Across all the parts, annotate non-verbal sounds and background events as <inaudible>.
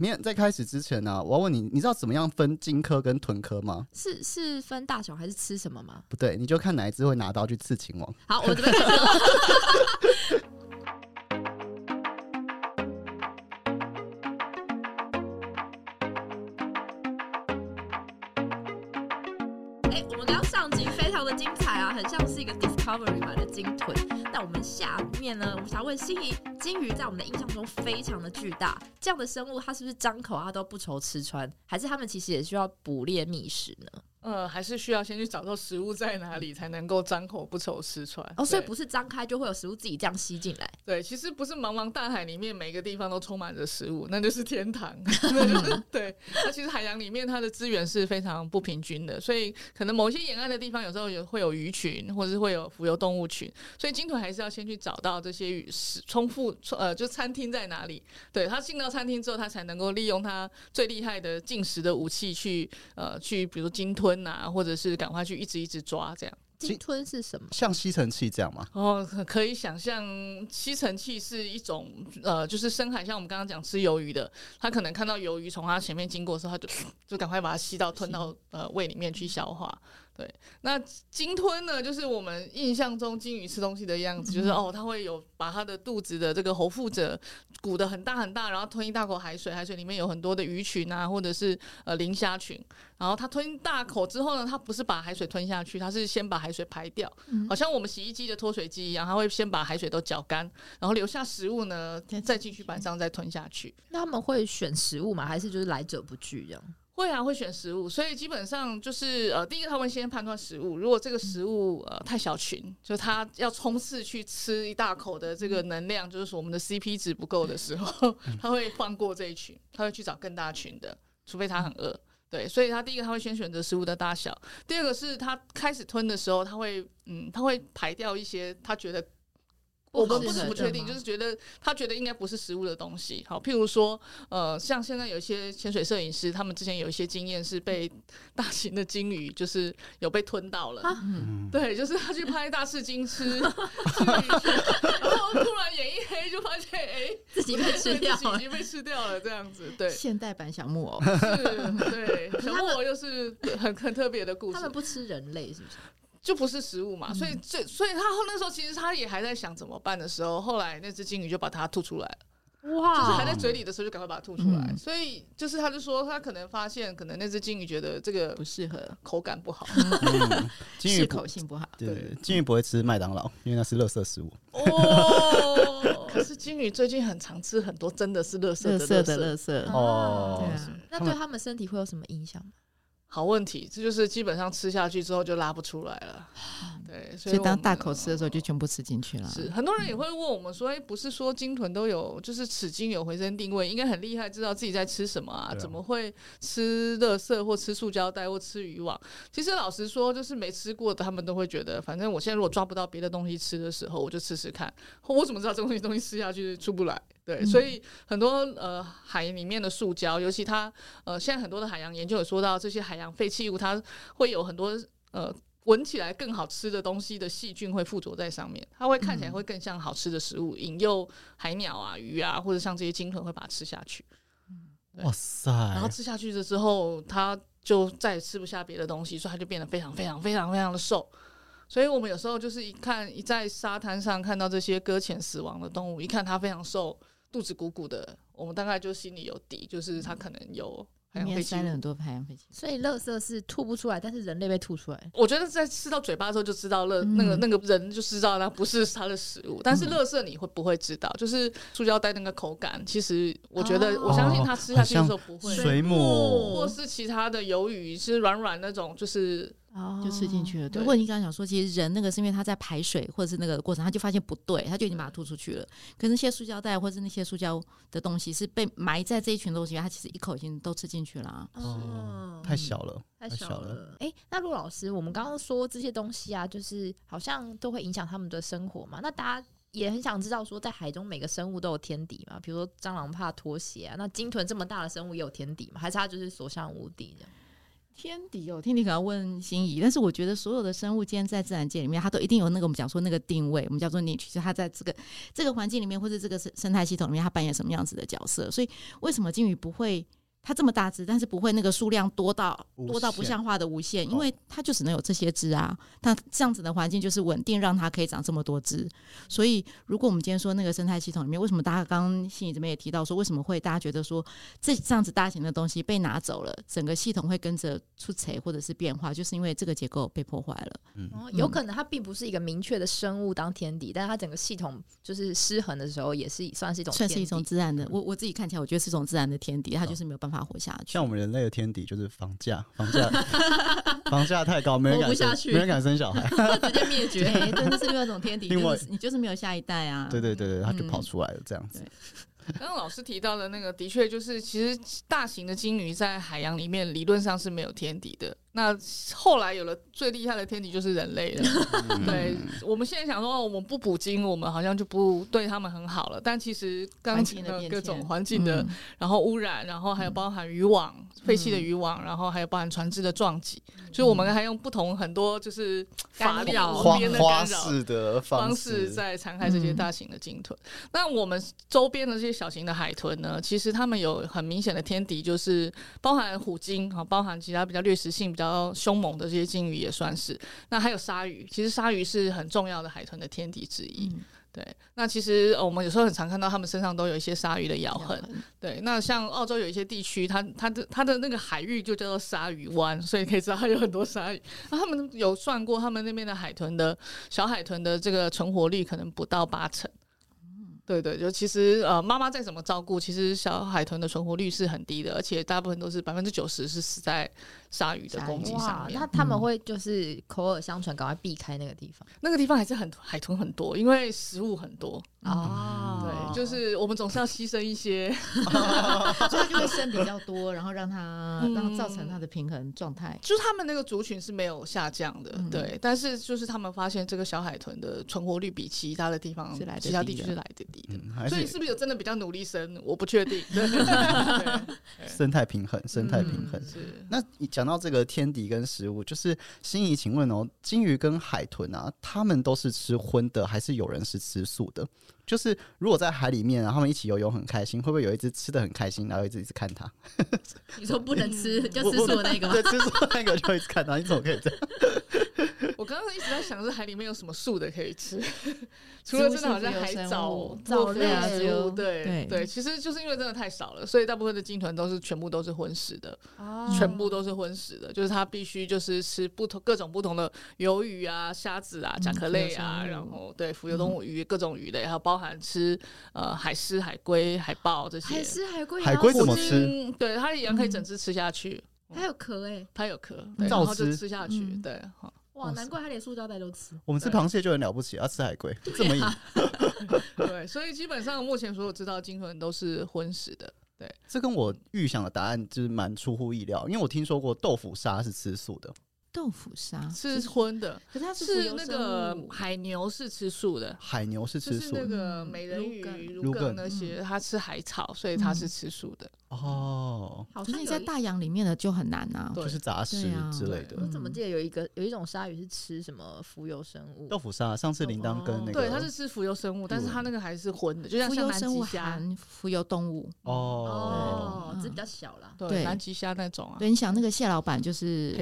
明天在开始之前呢、我要问你，你知道怎么样分荆轲跟豚科吗？是是分大小还是吃什么吗？不对，你就看哪一只会拿刀去刺秦王。好，我这边 <laughs> 哎、我们刚刚上集非常的精彩啊，很像是一个 Discovery 版的鲸豚。那我们下面呢，我想问心仪，金鱼在我们的印象中非常的巨大，这样的生物它是不是张口它都不愁吃穿，还是它们其实也需要捕猎觅食呢？呃，还是需要先去找到食物在哪里，才能够张口不愁吃穿。哦，所以不是张开就会有食物自己这样吸进来。对，其实不是茫茫大海里面每个地方都充满着食物，那就是天堂。<laughs> 对，那其实海洋里面它的资源是非常不平均的，所以可能某些沿岸的地方有时候有会有鱼群，或者是会有浮游动物群，所以鲸豚还是要先去找到这些鱼食充富呃，就餐厅在哪里。对，它进到餐厅之后，它才能够利用它最厉害的进食的武器去呃去，比如说鲸吞啊，或者是赶快去一直一直抓这样。鲸吞是什么？像吸尘器这样吗？哦，可可以想象，吸尘器是一种呃，就是深海，像我们刚刚讲吃鱿鱼的，它可能看到鱿鱼从它前面经过的时候，它就 <sniffs> 就赶快把它吸到吞到呃胃里面去消化。对，那鲸吞呢，就是我们印象中鲸鱼吃东西的样子，就是哦，它会有把它的肚子的这个喉腹者鼓得很大很大，然后吞一大口海水，海水里面有很多的鱼群啊，或者是呃磷虾群，然后它吞大口之后呢，它不是把海水吞下去，它是先把海水排掉，好像我们洗衣机的脱水机一样，它会先把海水都搅干，然后留下食物呢，再进去板上再吞下去。那他们会选食物吗？还是就是来者不拒这样？会啊，会选食物，所以基本上就是呃，第一个他会先判断食物，如果这个食物呃太小群，就是他要冲刺去吃一大口的这个能量，就是说我们的 CP 值不够的时候，<laughs> 他会放过这一群，他会去找更大群的，除非他很饿。对，所以他第一个他会先选择食物的大小，第二个是他开始吞的时候，他会嗯，他会排掉一些他觉得我们不是不确定，就是觉得他觉得应该不是食物的东西。好，譬如说，呃，像现在有一些潜水摄影师，他们之前有一些经验是被大型的鲸鱼就是有被吞到了。嗯，对，就是他去拍大赤鲸吃鲸鱼，然后突然眼一黑，就发现哎，自己被吃掉了自己已。经被吃掉了，这样子。对，是，现代版小木偶，对，小木偶又是很很特别的故事他们。不吃人类是不是？就不是食物嘛，所以这所以他后那时候其实他也还在想怎么办的时候，后来那只金鱼就把它吐出来了。就是还在嘴里的时候就赶快把它吐出来。嗯所以就是他就说他可能发现，可能那只金鱼觉得这个不适合，口感不好。嗯金鱼适口性不好。对金鱼不会吃麦当劳，因为那是垃圾食物。哦，<laughs> 可是金鱼最近很常吃很多真的是垃圾垃圾。的乐色，哦对啊，那对他们身体会有什么影响吗？好问题，这就是基本上吃下去之后就拉不出来了。对，所所以当大口吃的时候就全部吃进去了。是很多人也会问我们说，哎、不是说鲸豚都有，就是齿鲸有回声定位，应该很厉害，知道自己在吃什么啊？啊怎么会吃垃圾或吃塑胶袋或吃渔网？其实老实说，就是没吃过的，他们都会觉得，反正我现在如果抓不到别的东西吃的时候，我就吃吃看。我怎么知道这东西东西吃下去出不来？对，所以很多呃海里面的塑胶，尤其它呃现在很多的海洋研究有说到，这些海洋废弃物它会有很多呃闻起来更好吃的东西的细菌会附着在上面，它会看起来会更像好吃的食物，引诱海鸟啊、鱼啊，或者像这些鲸豚会把它吃下去。对哇塞！然后吃下去了之后，它就再也吃不下别的东西，所以它就变得非常非常非常非常的瘦。所以我们有时候就是一看一在沙滩上看到这些搁浅死亡的动物，一看它非常瘦，肚子鼓鼓的，我们大概就心里有底，就是它可能有海里面洋废弃物。塞了很多海洋废弃物。所以垃圾是吐不出来，但是人类被吐出来。我觉得在吃到嘴巴的时候就知道了，嗯那个那个人就知道那不是它的食物，但是垃圾你会不会知道？就是塑胶袋那个口感，其实我觉得哦我相信它吃下去的时候不会，水母或是其他的鱿鱼是软软那种，就是哦就吃进去了。对，对或者你刚刚讲说，其实人那个是因为他在排水或者是那个过程，他就发现不对，他就已经把它吐出去了。可是那些塑胶袋或是那些塑胶的东西是被埋在这一群东西，他其实一口已经都吃进去了啊。哦太小了，太小了。了。哎、那陆老师，我们刚刚说这些东西啊，就是好像都会影响他们的生活嘛。那大家也很想知道，说在海中每个生物都有天敌嘛？比如说蟑螂怕拖鞋啊，那鲸豚这么大的生物也有天敌嘛？还是它就是所向无敌的？天敌哦，天敌可能要问心仪，但是我觉得所有的生物间在自然界里面，它都一定有那个我们讲说那个定位，我们叫做 niche，就它在这个这个环境里面或者这个生生态系统里面，它扮演什么样子的角色。所以为什么金鱼不会？它这么大只，但是不会那个数量多到多到不像话的无限，因哦为它就只能有这些只啊。那这样子的环境就是稳定，让它可以长这么多只。所以，如果我们今天说那个生态系统里面，为什么大家刚刚信宇这边也提到说，为什么会大家觉得说这这样子大型的东西被拿走了，整个系统会跟着出彩或者是变化，就是因为这个结构被破坏了。嗯有可能它并不是一个明确的生物当天敌，但是它整个系统就是失衡的时候，也是算是一种算是一种自然的，我我自己看起来，我觉得是一种自然的天敌，它就是没有办法活下去。像我们人类的天敌就是房价，房价房价太高，没人活敢生，不下去没人敢生小孩。<laughs> 直接灭绝。<laughs> 对，对，那是另外一种天敌，<laughs> 另外就是你就是没有下一代啊。对对对对，他就嗯跑出来了，这样子。刚刚老师提到的那个，的确就是，其实大型的鲸鱼在海洋里面理论上是没有天敌的。那后来有了最厉害的天敌就是人类了。嗯对，我们现在想说，哦我们不捕鲸，我们好像就不对他们很好了。但其实刚环刚讲的境的变各种环境的，嗯然后污染，然后还有包含渔网、废弃的渔网，然后还有包含船只的撞击，所以我们还用不同很多就是法律干扰花无边的花干扰。式的方式式在残害这些大型的鲸豚。那我们周边的这些小型的海豚呢，其实它们有很明显的天敌，就是包含虎鲸啊，包含其他比较掠食性比较凶猛的这些鲸鱼也算是。那还有鲨鱼，其实鲨鱼是很重要的海豚的天敌之一。嗯对，那其实、呃我们有时候很常看到它们身上都有一些鲨鱼的咬痕。对，那像澳洲有一些地区，它它的它的那个海域就叫做鲨鱼湾，<laughs> 所以可以知道它有很多鲨鱼。那他们有算过，他们那边的海豚的小海豚的这个存活率可能不到八成。对对，就其实呃，妈妈再怎么照顾，其实小海豚的存活率是很低的，而且大部分都是百分之九十是死在鲨鱼的攻击上，面。那他们会就是口耳相传，赶快避开那个地方那个地方还是很海豚很多，因为食物很多。哦对，就是我们总是要牺牲一些。<laughs> <laughs> 所以它就会生比较多，然后让它嗯让造成它的平衡状态。就是他们那个族群是没有下降的，嗯对，但是就是他们发现这个小海豚的存活率比其他的地方是来的其他地区是来的低的，嗯，所以是是不是有真的比较努力生？我不确定。<laughs> 对，<laughs> 生态平衡，生态平衡。是那你讲到这个天敌跟食物，就是心仪，请问哦，金鱼跟海豚啊，他们都是吃荤的，还是有人是吃素的？就是如果在海里面然后，他们一起游泳很开心，会不会有一只吃的很开心，然后一直一直看它？<laughs> 你说不能吃就吃素的那个吗对，？吃素的那个就一直看它，你怎么可以这样？<laughs> 我刚刚一直在想，是海里面有什么素的可以吃，<laughs> 除了真的好像海藻、藻类植物，对对。对，其实就是因为真的太少了，所以大部分的鲸豚都是全部都是荤食的，哦。全部都是荤食的，就是它必须就是吃不同各种不同的鱿鱼啊、虾子啊、甲壳类啊，然后对浮游动物鱼各种鱼类，还有包含吃呃海狮、海龟、海豹这些。海狮、海龟、海龟怎么虎吃鲸？对，它一样可以整只吃下去，它有壳哎，它有壳，然后就吃吃下去，嗯。对，好哇，难怪他连塑胶袋都吃。我们吃螃蟹就很了不起，要吃海龟 <laughs> 这么硬，<laughs> 对，所以基本上目前所有知道的鲸豚都是荤食的。对。这跟我预想的答案就是蛮出乎意料，因为我听说过豆腐鲨是吃素的，豆腐鲨是荤的，可是它浮是那游生个物。海牛是吃素的，海牛是就是那吃素的个嗯。美人鱼、芦梗。芦芦梗梗。那些，它吃海草，所以它是吃素的。哦，好像有一在大洋里面的就很难啊。就是杂食啊。之类的。对。我怎么记得有一个有一种鲨鱼是吃什么浮游生物？豆腐鲨，上次铃铛跟那个对，它是吃浮游生物，但是它那个还是荤的，就像像南极虾，浮游动物，哦，哦，嗯只是比较小啦。对，南极虾那种啊，对，你想那个蟹老板就是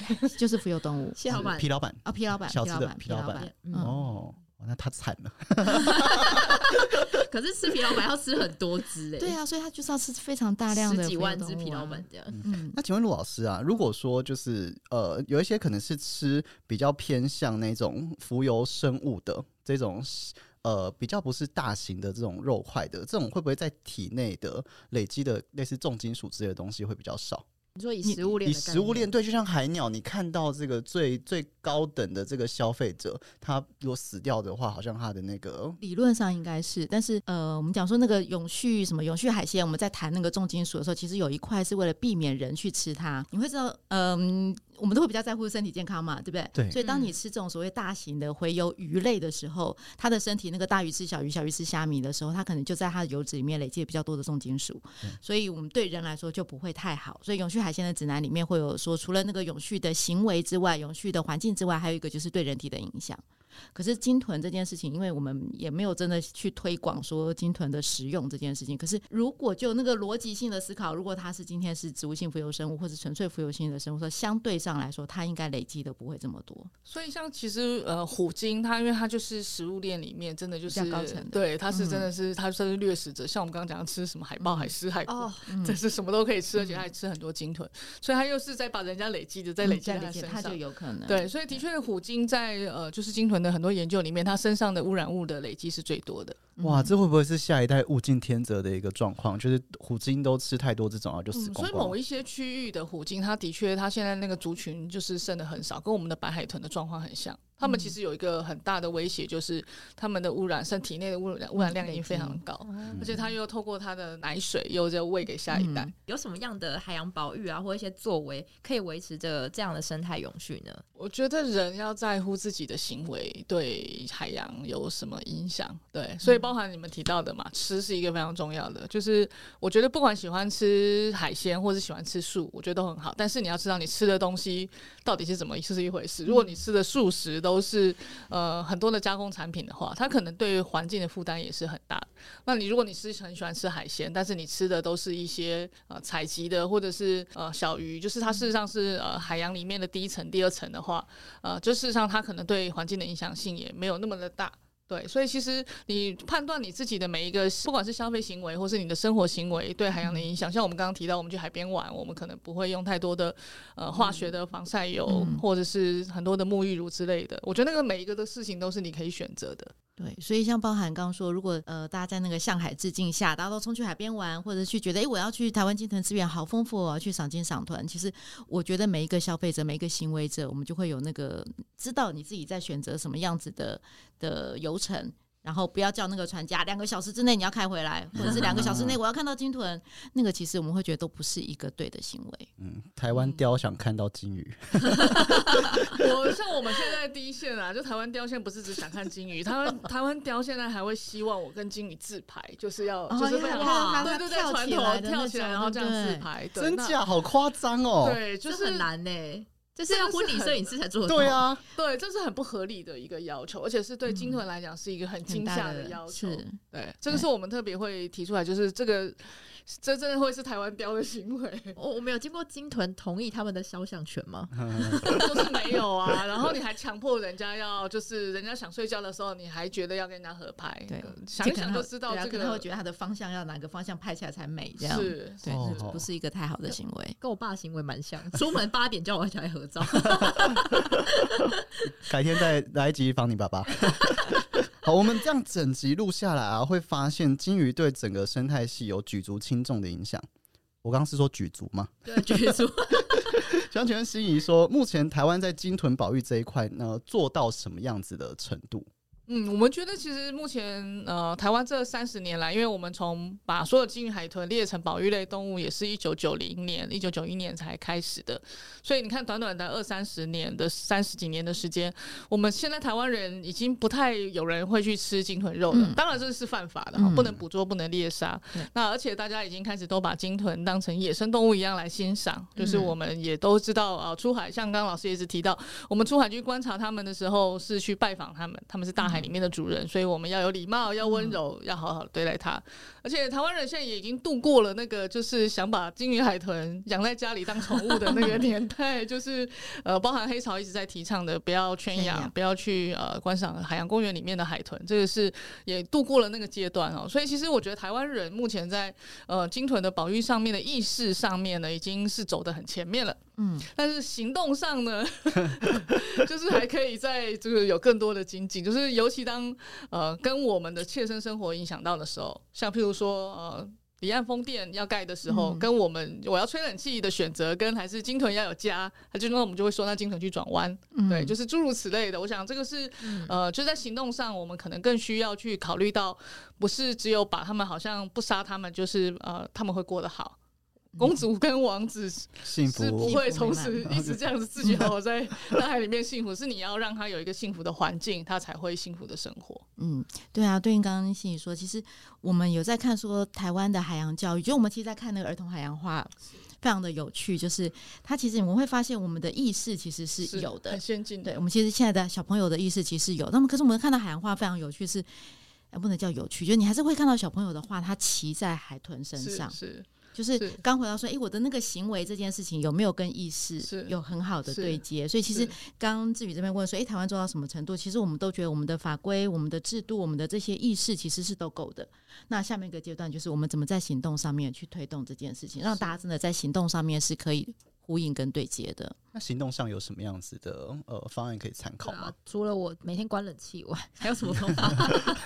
<laughs> 就是浮游动物。蟹老板。皮老板。啊，皮老板，小只的皮老板，哦，那他惨了。<laughs> 可是吃皮老板要吃很多只哎，对啊，所以他就是要吃非常大量的十几万只皮老板，这样。嗯，那请问陆老师啊，如果说就是呃，有一些可能是吃比较偏向那种浮游生物的这种呃，比较不是大型的这种肉块的，这种会不会在体内的累积的类似重金属之类的东西会比较少？你说以食物链以食物链对，就像海鸟，你看到这个最最高等的这个消费者，他如果死掉的话，好像他的那个理论上应该是，但是呃，我们讲说那个永续什么永续海鲜，我们在谈那个重金属的时候，其实有一块是为了避免人去吃它。你会知道，嗯、我们都会比较在乎身体健康嘛，对不对？对所以当你嗯吃这种所谓大型的洄游鱼类的时候，它的身体那个大鱼吃小鱼，小鱼吃虾米的时候，它可能就在它的油脂里面累积比较多的重金属，所以我们对人来说就不会太好。所以永续海鲜的指南里面会有说，除了那个永续的行为之外，永续的环境之外，还有一个就是对人体的影响。可是鲸豚这件事情，因为我们也没有真的去推广说鲸豚的食用这件事情。可是如果就那个逻辑性的思考，如果它是今天是植物性浮游生物或是纯粹浮游性的生物，说相对上来说，它应该累积的不会这么多。所以像其实呃虎鲸，它因为它就是食物链里面真的就是对，它是真的是、它算是掠食者。像我们刚刚讲的吃什么海豹、海狮、海哦，这是什么都可以吃，而且它还吃很多鲸豚，所以它又是在把人家累积的在累积在嗯累积，它就。有可能对，所以的确，虎鲸在呃，就是鲸豚的很多研究里面，它身上的污染物的累积是最多的。哇，这会不会是下一代物竞天择的一个状况？就是虎鲸都吃太多这种啊，就死嗯，光。所以某一些区域的虎鲸，它的确，它现在那个族群就是剩的很少，跟我们的白海豚的状况很像。它们其实有一个很大的威胁，就是他们的污染，身体内的污染污染量已经非常高，而且他又透过他的奶水又在喂给下一代。嗯有什么样的海洋保育啊，或一些作为可以维持着这样的生态永续呢？我觉得人要在乎自己的行为对海洋有什么影响，对，所以包含你们提到的嘛，吃是一个非常重要的。就是我觉得不管喜欢吃海鲜或是喜欢吃素，我觉得都很好，但是你要知道你吃的东西到底是怎么是一回事。如果你吃的素食都都是呃很多的加工产品的话，它可能对环境的负担也是很大的。那你如果你是很喜欢吃海鲜，但是你吃的都是一些呃采集的或者是呃小鱼，就是它事实上是呃海洋里面的第一层、第二层的话，呃，就事实上它可能对环境的影响性也没有那么的大。对，所以其实你判断你自己的每一个，不管是消费行为或是你的生活行为对海洋的影响，像我们刚刚提到，我们去海边玩，我们可能不会用太多的呃化学的防晒油，嗯或者是很多的沐浴乳之类的。我觉得那个每一个的事情都是你可以选择的。对，所以像包含刚刚说，如果呃大家在那个向海致敬下，大家都冲去海边玩，或者去觉得哎我要去台湾金藤资源好丰富哦，去赏金赏团。其实我觉得每一个消费者、每一个行为者，我们就会有那个知道你自己在选择什么样子的的游程。然后不要叫那个船家两个小时之内你要开回来，或者是两个小时内我要看到鲸豚，那个其实我们会觉得都不是一个对的行为。嗯，台湾雕想看到金鱼，我像我们现在第一线啊，就台湾雕现在不是只想看金鱼，台湾台湾雕现在还会希望我跟金鱼自拍，就是要、哦就是非常哇对对对，跳船头起来跳起来，然后这样自拍，真假好夸张哦。对，就是这很难呢、这是要婚礼摄影师才做的。对，啊，对，这是很不合理的一个要求，而且是对金屯来讲是一个很惊吓的要求。是对，这个是我们特别会提出来，就是这个这真的会是台湾雕的行为，<laughs> 我我没有经过金豚同意他们的肖像权吗？就是没有啊。然后你还强迫人家要，就是人家想睡觉的时候，你还觉得要跟人家合拍，对呃想一想就知道这个可会觉得他的方向要哪个方向拍起来才美，这样是对，哦这不是一个太好的行为。跟我爸行为蛮像，出门八点叫我起来合照。改天再来一集访你爸爸。<laughs> 好，我们这样整集录下来啊，会发现金鱼对整个生态系有举足轻重的影响。我刚刚是说举足吗？对，举足 <laughs> 想请问心仪说，目前台湾在鲸豚保育这一块呢，做到什么样子的程度？嗯，我们觉得其实目前呃，台湾这三十年来，因为我们从把所有金鱼、海豚列成保育类动物，也是一九九零年、一九九一年才开始的，所以你看，短短的二三十年的三十几年的时间，我们现在台湾人已经不太有人会去吃鲸豚肉了。嗯当然这是犯法的不能捕捉，不能猎杀。对那而且大家已经开始都把鲸豚当成野生动物一样来欣赏，就是嗯我们也都知道啊，出海像刚刚老师也是提到，我们出海去观察他们的时候，是去拜访他们，他们是大海里面的主人，所以我们要有礼貌，要温柔，要好好对待它。而且台湾人现在也已经度过了那个就是想把金鱼、海豚养在家里当宠物的那个年代，<laughs> 就是呃，包含黑潮一直在提倡的，不要圈养，圈养不要去呃观赏海洋公园里面的海豚，这个是也度过了那个阶段哦。所以其实我觉得台湾人目前在呃鲸豚的保育上面的意识上面呢，已经是走得很前面了。嗯，但是行动上呢，<laughs> 就是还可以在就是有更多的精进，就是尤其当呃跟我们的切身生活影响到的时候，像譬如说呃。离岸风电要盖的时候，嗯跟我们我要吹冷气的选择，跟还是金屯要有家，还就那我们就会说那金屯去转弯，嗯对，就是诸如此类的。我想这个是嗯呃，就在行动上，我们可能更需要去考虑到，不是只有把他们好像不杀他们，就是呃他们会过得好。公主跟王子 <laughs> 幸福是不会从此一直这样子自己好好在 <laughs> 大海里面幸福，是你要让他有一个幸福的环境，他才会幸福的生活。嗯，对啊，对应刚刚心怡说，其实我们有在看说台湾的海洋教育，就我们其实在看那个儿童海洋画，非常的有趣。就是它其实我们会发现，我们的意识其实是有的很，先进的。对我们其实现在的小朋友的意识其实是有，那么可是我们看到海洋画非常有趣是。呃不能叫有趣，就是你还是会看到小朋友的画，他骑在海豚身上，是是就是是刚回到说，诶，我的那个行为这件事情有没有跟意识有很好的对接？所以其实刚刚志宇这边问说，诶，台湾做到什么程度？其实我们都觉得我们的法规、我们的制度、我们的这些意识其实是都够的。那下面一个阶段就是我们怎么在行动上面去推动这件事情，让大家真的在行动上面是可以呼应跟对接的。那行动上有什么样子的呃方案可以参考吗？啊，除了我每天关冷气以外，还有什么方法？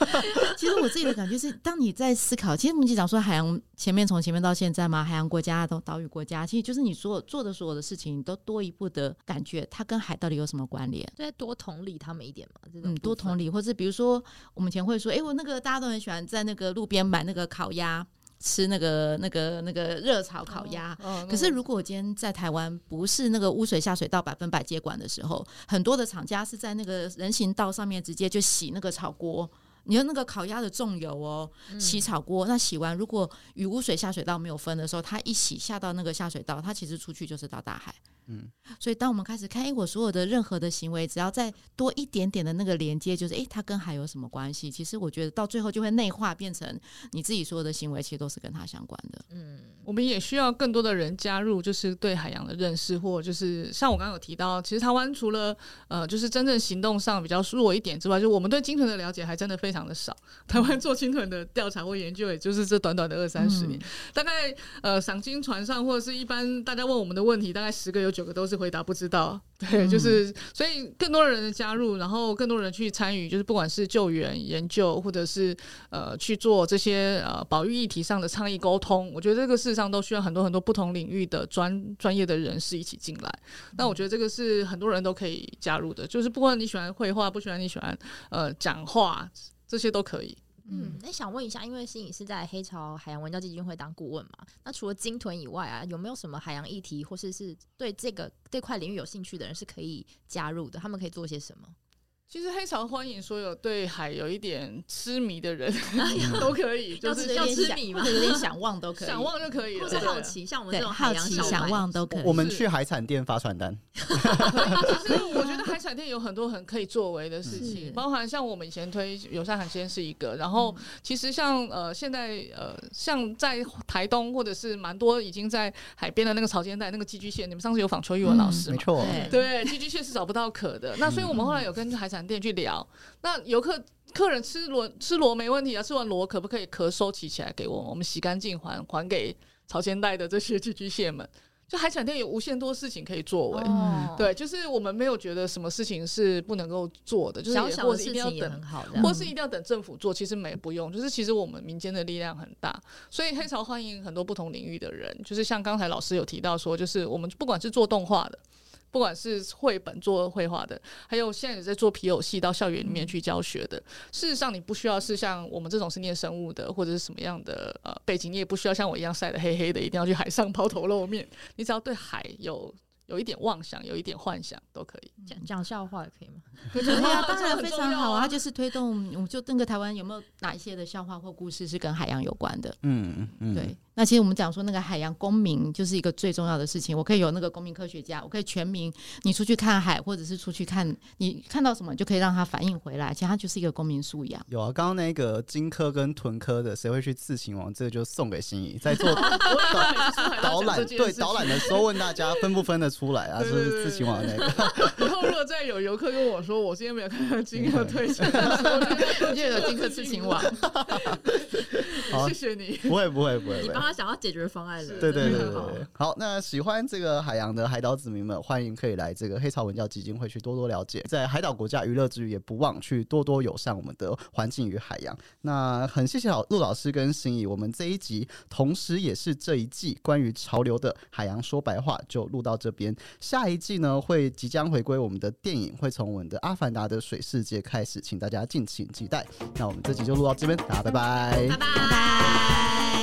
<laughs> 其实我自己的感觉是，当你在思考，其实我们讲说海洋前面从前面到现在嘛，海洋国家都岛屿国家，其实就是你所有做的所有的事情，你都多一步的感觉，它跟海到底有什么关联？再多同理他们一点嘛，这种嗯，多同理。理，或者比如说我们以前会说，哎、我那个大家都很喜欢在那个路边买那个烤鸭，吃那个那个那个热炒烤鸭。嗯可是，如果我今天在台湾不是那个污水下水道百分百接管的时候，很多的厂家是在那个人行道上面直接就洗那个炒锅。你用那个烤鸭的重油哦，洗炒锅，那洗完如果与污水下水道没有分的时候，它一洗下到那个下水道，它其实出去就是到大海。嗯，所以当我们开始看，哎、我所有的任何的行为，只要再多一点点的那个连接，就是哎、诶它跟海有什么关系？其实我觉得到最后就会内化，变成你自己所有的行为，其实都是跟它相关的。嗯，我们也需要更多的人加入，就是对海洋的认识，或者就是像我刚刚有提到，其实台湾除了呃，就是真正行动上比较弱一点之外，就我们对鲸豚的了解还真的非常的少。台湾做鲸豚的调查或研究，也就是这短短的二三十年，大概呃，赏鲸船上或者是一般大家问我们的问题，大概十个有九个都是回答不知道。对，就是所以更多的人的加入，然后更多人去参与，就是不管是救援、研究，或者是呃去做这些呃保育议题上的倡议沟通，我觉得这个事实上都需要很多很多不同领域的专专业的人士一起进来。那我觉得这个是很多人都可以加入的，就是不管你喜欢绘画，不喜欢你喜欢呃讲话，这些都可以。嗯，那想问一下，因为心颖是在黑潮海洋文教基金会当顾问嘛，那除了鲸豚以外啊，有没有什么海洋议题，或是是对这个这块领域有兴趣的人是可以加入的？他们可以做些什么？其实黑潮欢迎所有对海有一点痴迷的人都可以，就是吃要吃米吗或者有点想望都可以。想望就可以或了。是对好奇，像我们这种好奇、想望都可以。我们去海产店发传单，其实我觉得海产店有很多很可以作为的事情，包含像我们以前推友善海鲜是一个，然后其实像呃现在呃像在台东或者是蛮多已经在海边的那个潮间带那个寄居蟹，你们上次有访邱玉文老师嘛？没错，对对，寄居蟹是找不到壳的。那所以我们后来有跟海产店去聊，那游客。客人吃螺吃螺没问题啊，吃完螺可不可以壳收集起来给我们？我们洗干净还还给朝鲜带的这些寄居蟹们。就海产店有无限多事情可以作为，哦，对，就是我们没有觉得什么事情是不能够做的，就是也或是一定要等或是一定要等政府做，其实没不用，就是其实我们民间的力量很大，所以黑潮欢迎很多不同领域的人，就是像刚才老师有提到说，就是我们不管是做动画的。不管是绘本做绘画的，还有现在也在做皮偶戏到校园里面去教学的。事实上，你不需要是像我们这种是念生物的，或者是什么样的呃背景，你也不需要像我一样晒得黑黑的，一定要去海上抛头露面。你只要对海有有一点妄想，有一点幻想都可以。讲讲笑话也可以吗？<laughs> 可以啊，<laughs> 当然非常好啊。就是推动，我们就那个台湾有没有哪一些的笑话或故事是跟海洋有关的？嗯嗯，对，那其实我们讲说那个海洋公民就是一个最重要的事情。我可以有那个公民科学家，我可以全民，你出去看海，或者是出去看，你看到什么，就可以让他反映回来。其实它就是一个公民素养。有啊，刚刚那个金科跟豚科的，谁会去自行王？这个就送给心仪，在做 <laughs> 导览，对导览的时候问大家分不分得出来啊？是自行王那个，<laughs> 以后如果再有游客跟我说，我今天没有看到金额推荐的时候，<laughs> 我就有金科刺青网，好谢谢你。不会不会不会。你帮他想要解决方案了，对对对对，好，那喜欢这个海洋的海岛子民们，欢迎可以来这个黑潮文教基金会去多多了解，在海岛国家娱乐之余，也不忘去多多友善我们的环境与海洋。那很谢谢老陆老师跟心怡，我们这一集同时也是这一季关于潮流的海洋说白话就录到这边，下一季呢会即将回归我们的电影，会从我们的阿凡达的水世界开始，请大家敬请期待。那我们这集就录到这边，大家拜拜拜拜。Bye.